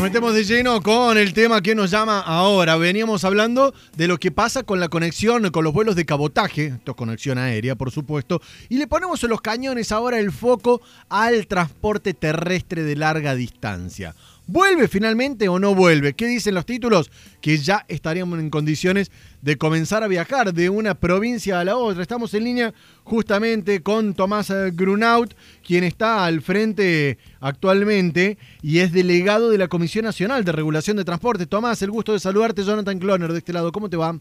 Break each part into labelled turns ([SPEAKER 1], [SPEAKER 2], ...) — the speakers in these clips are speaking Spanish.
[SPEAKER 1] Nos metemos de lleno con el tema que nos llama ahora. Veníamos hablando de lo que pasa con la conexión, con los vuelos de cabotaje, esto es conexión aérea, por supuesto, y le ponemos en los cañones ahora el foco al transporte terrestre de larga distancia. ¿Vuelve finalmente o no vuelve? ¿Qué dicen los títulos? Que ya estaríamos en condiciones de comenzar a viajar de una provincia a la otra. Estamos en línea justamente con Tomás eh, Grunaut, quien está al frente actualmente y es delegado de la Comisión Nacional de Regulación de Transporte. Tomás, el gusto de saludarte, Jonathan Cloner, de este lado. ¿Cómo te va?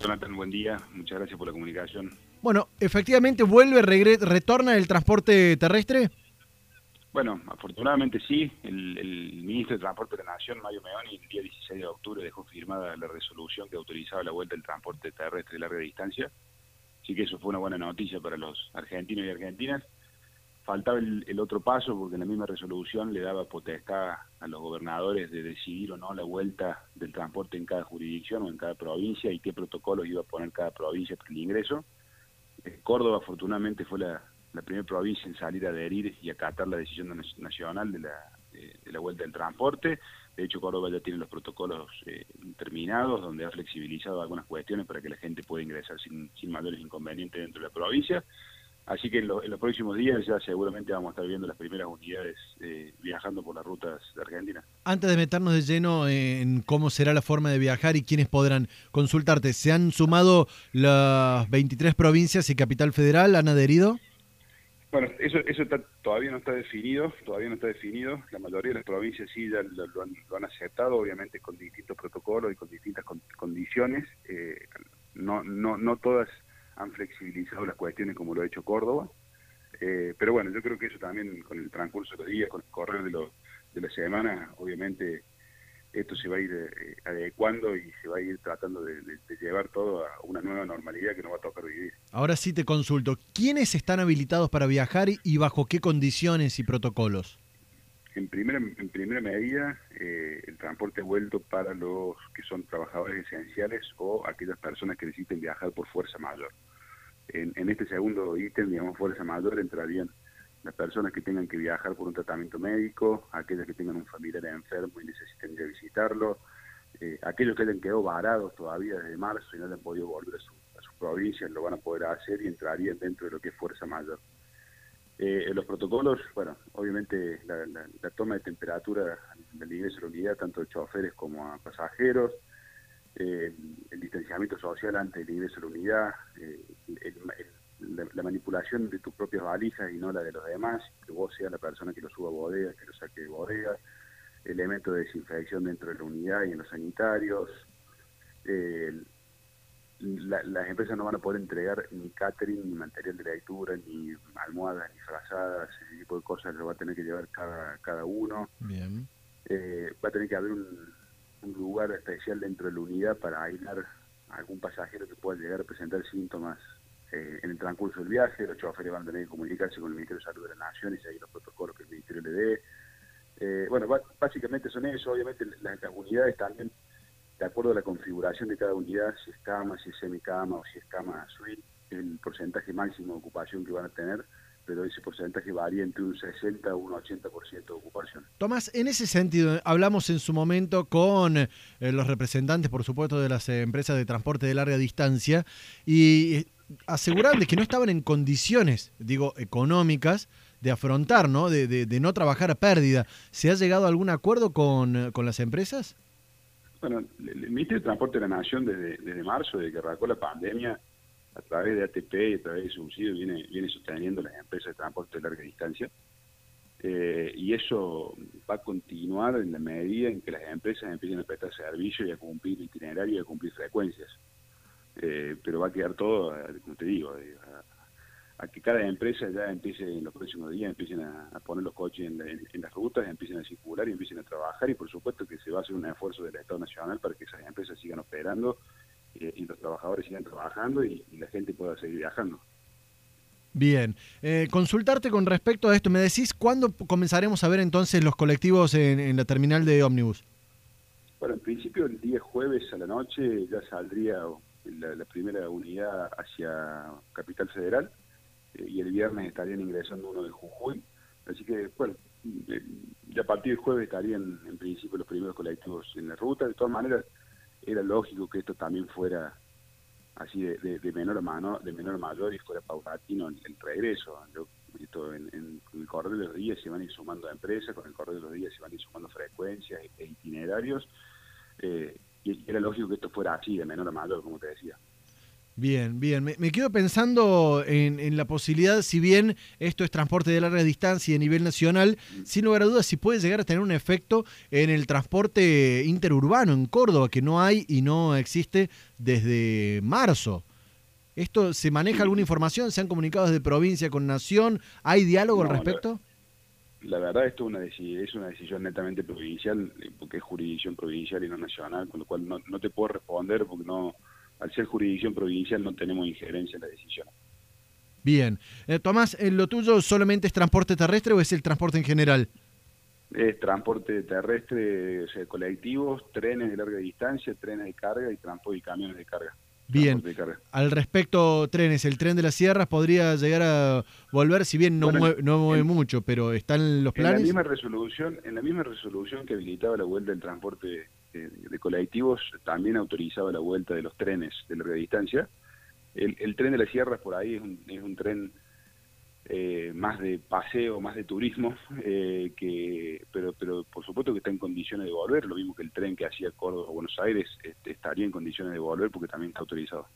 [SPEAKER 2] Jonathan, buen día. Muchas gracias por la comunicación.
[SPEAKER 1] Bueno, efectivamente, ¿vuelve, retorna el transporte terrestre?
[SPEAKER 2] Bueno, afortunadamente sí. El, ministro de Transporte de la Nación, Mario Meoni, el día 16 de octubre dejó firmada la resolución que autorizaba la vuelta del transporte terrestre de larga distancia. Así que eso fue una buena noticia para los argentinos y argentinas. Faltaba el, otro paso porque la misma resolución le daba potestad a los gobernadores de decidir o no la vuelta del transporte en cada jurisdicción o en cada provincia y qué protocolos iba a poner cada provincia para el ingreso. Eh, Córdoba afortunadamente fue la, la primera provincia en salir a adherir y acatar la decisión nacional de la, de, la vuelta del transporte. De hecho, Córdoba ya tiene los protocolos eh, terminados, donde ha flexibilizado algunas cuestiones para que la gente pueda ingresar sin, mayores inconvenientes dentro de la provincia. Así que en, los próximos días ya seguramente vamos a estar viendo las primeras unidades eh, viajando por las rutas de Argentina.
[SPEAKER 1] Antes de meternos de lleno en cómo será la forma de viajar y quiénes podrán consultarte, ¿se han sumado las 23 provincias y Capital Federal? ¿Han adherido?
[SPEAKER 2] Bueno, eso, eso todavía no está definido, todavía no está definido. La mayoría de las provincias sí ya lo, han, aceptado, obviamente con distintos protocolos y con distintas condiciones. Eh, no, no, no todas han flexibilizado las cuestiones como lo ha hecho Córdoba. Eh, pero bueno, yo creo que eso también con el transcurso de los días, con el correr de, lo, de la semana, obviamente esto se va a ir eh, adecuando y se va a ir tratando de, llevar todo a una nueva normalidad que nos va a tocar vivir.
[SPEAKER 1] Ahora sí te consulto, ¿quiénes están habilitados para viajar y bajo qué condiciones y protocolos?
[SPEAKER 2] En primera, en primera medida, eh, el transporte vuelto para los que son trabajadores esenciales o aquellas personas que necesiten viajar por fuerza mayor. En, en este segundo ítem, digamos, fuerza mayor, entrarían las personas que tengan que viajar por un tratamiento médico, aquellas que tengan un familiar enfermo y necesiten ir a visitarlo, eh, aquellos que hayan quedado varados todavía desde marzo y no hayan podido volver a, su, sus provincias, lo van a poder hacer y entrarían dentro de lo que es fuerza mayor. Eh, los protocolos, bueno, obviamente la, toma de temperatura del ingreso a la unidad, tanto de choferes como a pasajeros, eh, el distanciamiento social antes del ingreso a la unidad, el, la, manipulación de tus propias valijas y no la de los demás, que vos seas la persona que lo suba a bodega, que lo saque de bodega, elementos de desinfección dentro de la unidad y en los sanitarios. Eh, las empresas no van a poder entregar ni catering, ni material de lectura, ni almohadas, ni frazadas, ese tipo de cosas lo va a tener que llevar cada, cada uno. Bien. Eh, va a tener que haber un, un lugar especial dentro de la unidad para aislar a algún pasajero que pueda llegar a presentar síntomas eh, en el transcurso del viaje, los choferes van a tener que comunicarse con el Ministerio de Salud de la Nación y seguir los protocolos que el Ministerio le dé. Eh, bueno, básicamente son eso, obviamente las, unidades también, de acuerdo a la configuración de cada unidad, si es cama, si es semicama o si es cama suite, el porcentaje máximo de ocupación que van a tener, pero ese porcentaje varía entre un 60 o un 80% de ocupación.
[SPEAKER 1] Tomás, en ese sentido, hablamos en su momento con eh, los representantes, por supuesto, de las empresas de transporte de larga distancia y asegurarles que no estaban en condiciones, digo, económicas de afrontar, ¿no? De, de, no trabajar a pérdida. ¿Se ha llegado a algún acuerdo con, con las empresas?
[SPEAKER 2] Bueno, el Ministerio de Transporte de la Nación desde, desde marzo, desde que arrancó la pandemia, a través de ATP y a través de subsidios, viene, viene sosteniendo las empresas de transporte de larga distancia. Eh, y eso va a continuar en la medida en que las empresas empiecen a prestar servicio y a cumplir itinerario y a cumplir frecuencias. Eh, pero va a quedar todo, como te digo, eh, a, que cada empresa ya empiece en los próximos días, empiecen a, poner los coches en, las rutas, empiecen a circular y empiecen a trabajar y por supuesto que se va a hacer un esfuerzo del Estado Nacional para que esas empresas sigan operando eh, y los trabajadores sigan trabajando y, la gente pueda seguir viajando.
[SPEAKER 1] Bien, consultarte con respecto a esto, me decís, ¿cuándo comenzaremos a ver entonces los colectivos en, en la terminal de ómnibus?
[SPEAKER 2] Bueno, en principio el día jueves a la noche ya saldría la, primera unidad hacia Capital Federal eh, y el viernes estarían ingresando uno de Jujuy. Así que, bueno, eh, ya a partir del jueves estarían en principio los primeros colectivos en la ruta. De todas maneras, era lógico que esto también fuera así de, menor a mano, de menor a mayor y fuera paulatino el, el regreso. esto en, el correr de los días se van a ir sumando empresas, con el correr de los días se van a ir sumando frecuencias e, e itinerarios. Eh, y era lógico que esto fuera así, de menor a mayor, como te decía.
[SPEAKER 1] Bien, bien. Me, quedo pensando en, la posibilidad, si bien esto es transporte de larga distancia y a nivel nacional, sin lugar a dudas, si puede llegar a tener un efecto en el transporte interurbano en Córdoba, que no hay y no existe desde marzo. ¿Esto se maneja alguna información? ¿Se han comunicado desde provincia con nación? ¿Hay diálogo al respecto?
[SPEAKER 2] La, verdad, esto es una, es una decisión netamente provincial, porque es jurisdicción provincial y no nacional, con lo cual no, no te puedo responder porque no al ser jurisdicción provincial no tenemos injerencia en la decisión.
[SPEAKER 1] Bien. Eh, Tomás, ¿en ¿lo tuyo solamente es transporte terrestre o es el transporte en general?
[SPEAKER 2] Es transporte terrestre, o sea, colectivos, trenes de larga distancia, trenes de carga y transporte y camiones de carga.
[SPEAKER 1] Bien, al respecto, trenes, el tren de las sierras podría llegar a volver, si bien no, mueve, no mueve mucho, pero ¿están los planes?
[SPEAKER 2] En la misma resolución, en la misma resolución que habilitaba la vuelta del transporte de, colectivos, también autorizaba la vuelta de los trenes de larga distancia. El, tren de las sierras por ahí es un, es un tren eh, más de paseo, más de turismo, eh, que pero pero por supuesto que está en condiciones de volver, lo mismo que el tren que hacía Córdoba a Buenos Aires este, estaría en condiciones de volver porque también está autorizado.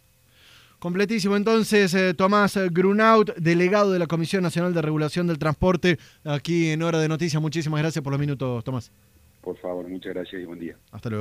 [SPEAKER 1] Completísimo. Entonces, eh, Tomás Grunaut, delegado de la Comisión Nacional de Regulación del Transporte, aquí en Hora de Noticias. Muchísimas gracias por los minutos, Tomás.
[SPEAKER 2] Por favor, muchas gracias y buen día.
[SPEAKER 1] Hasta luego.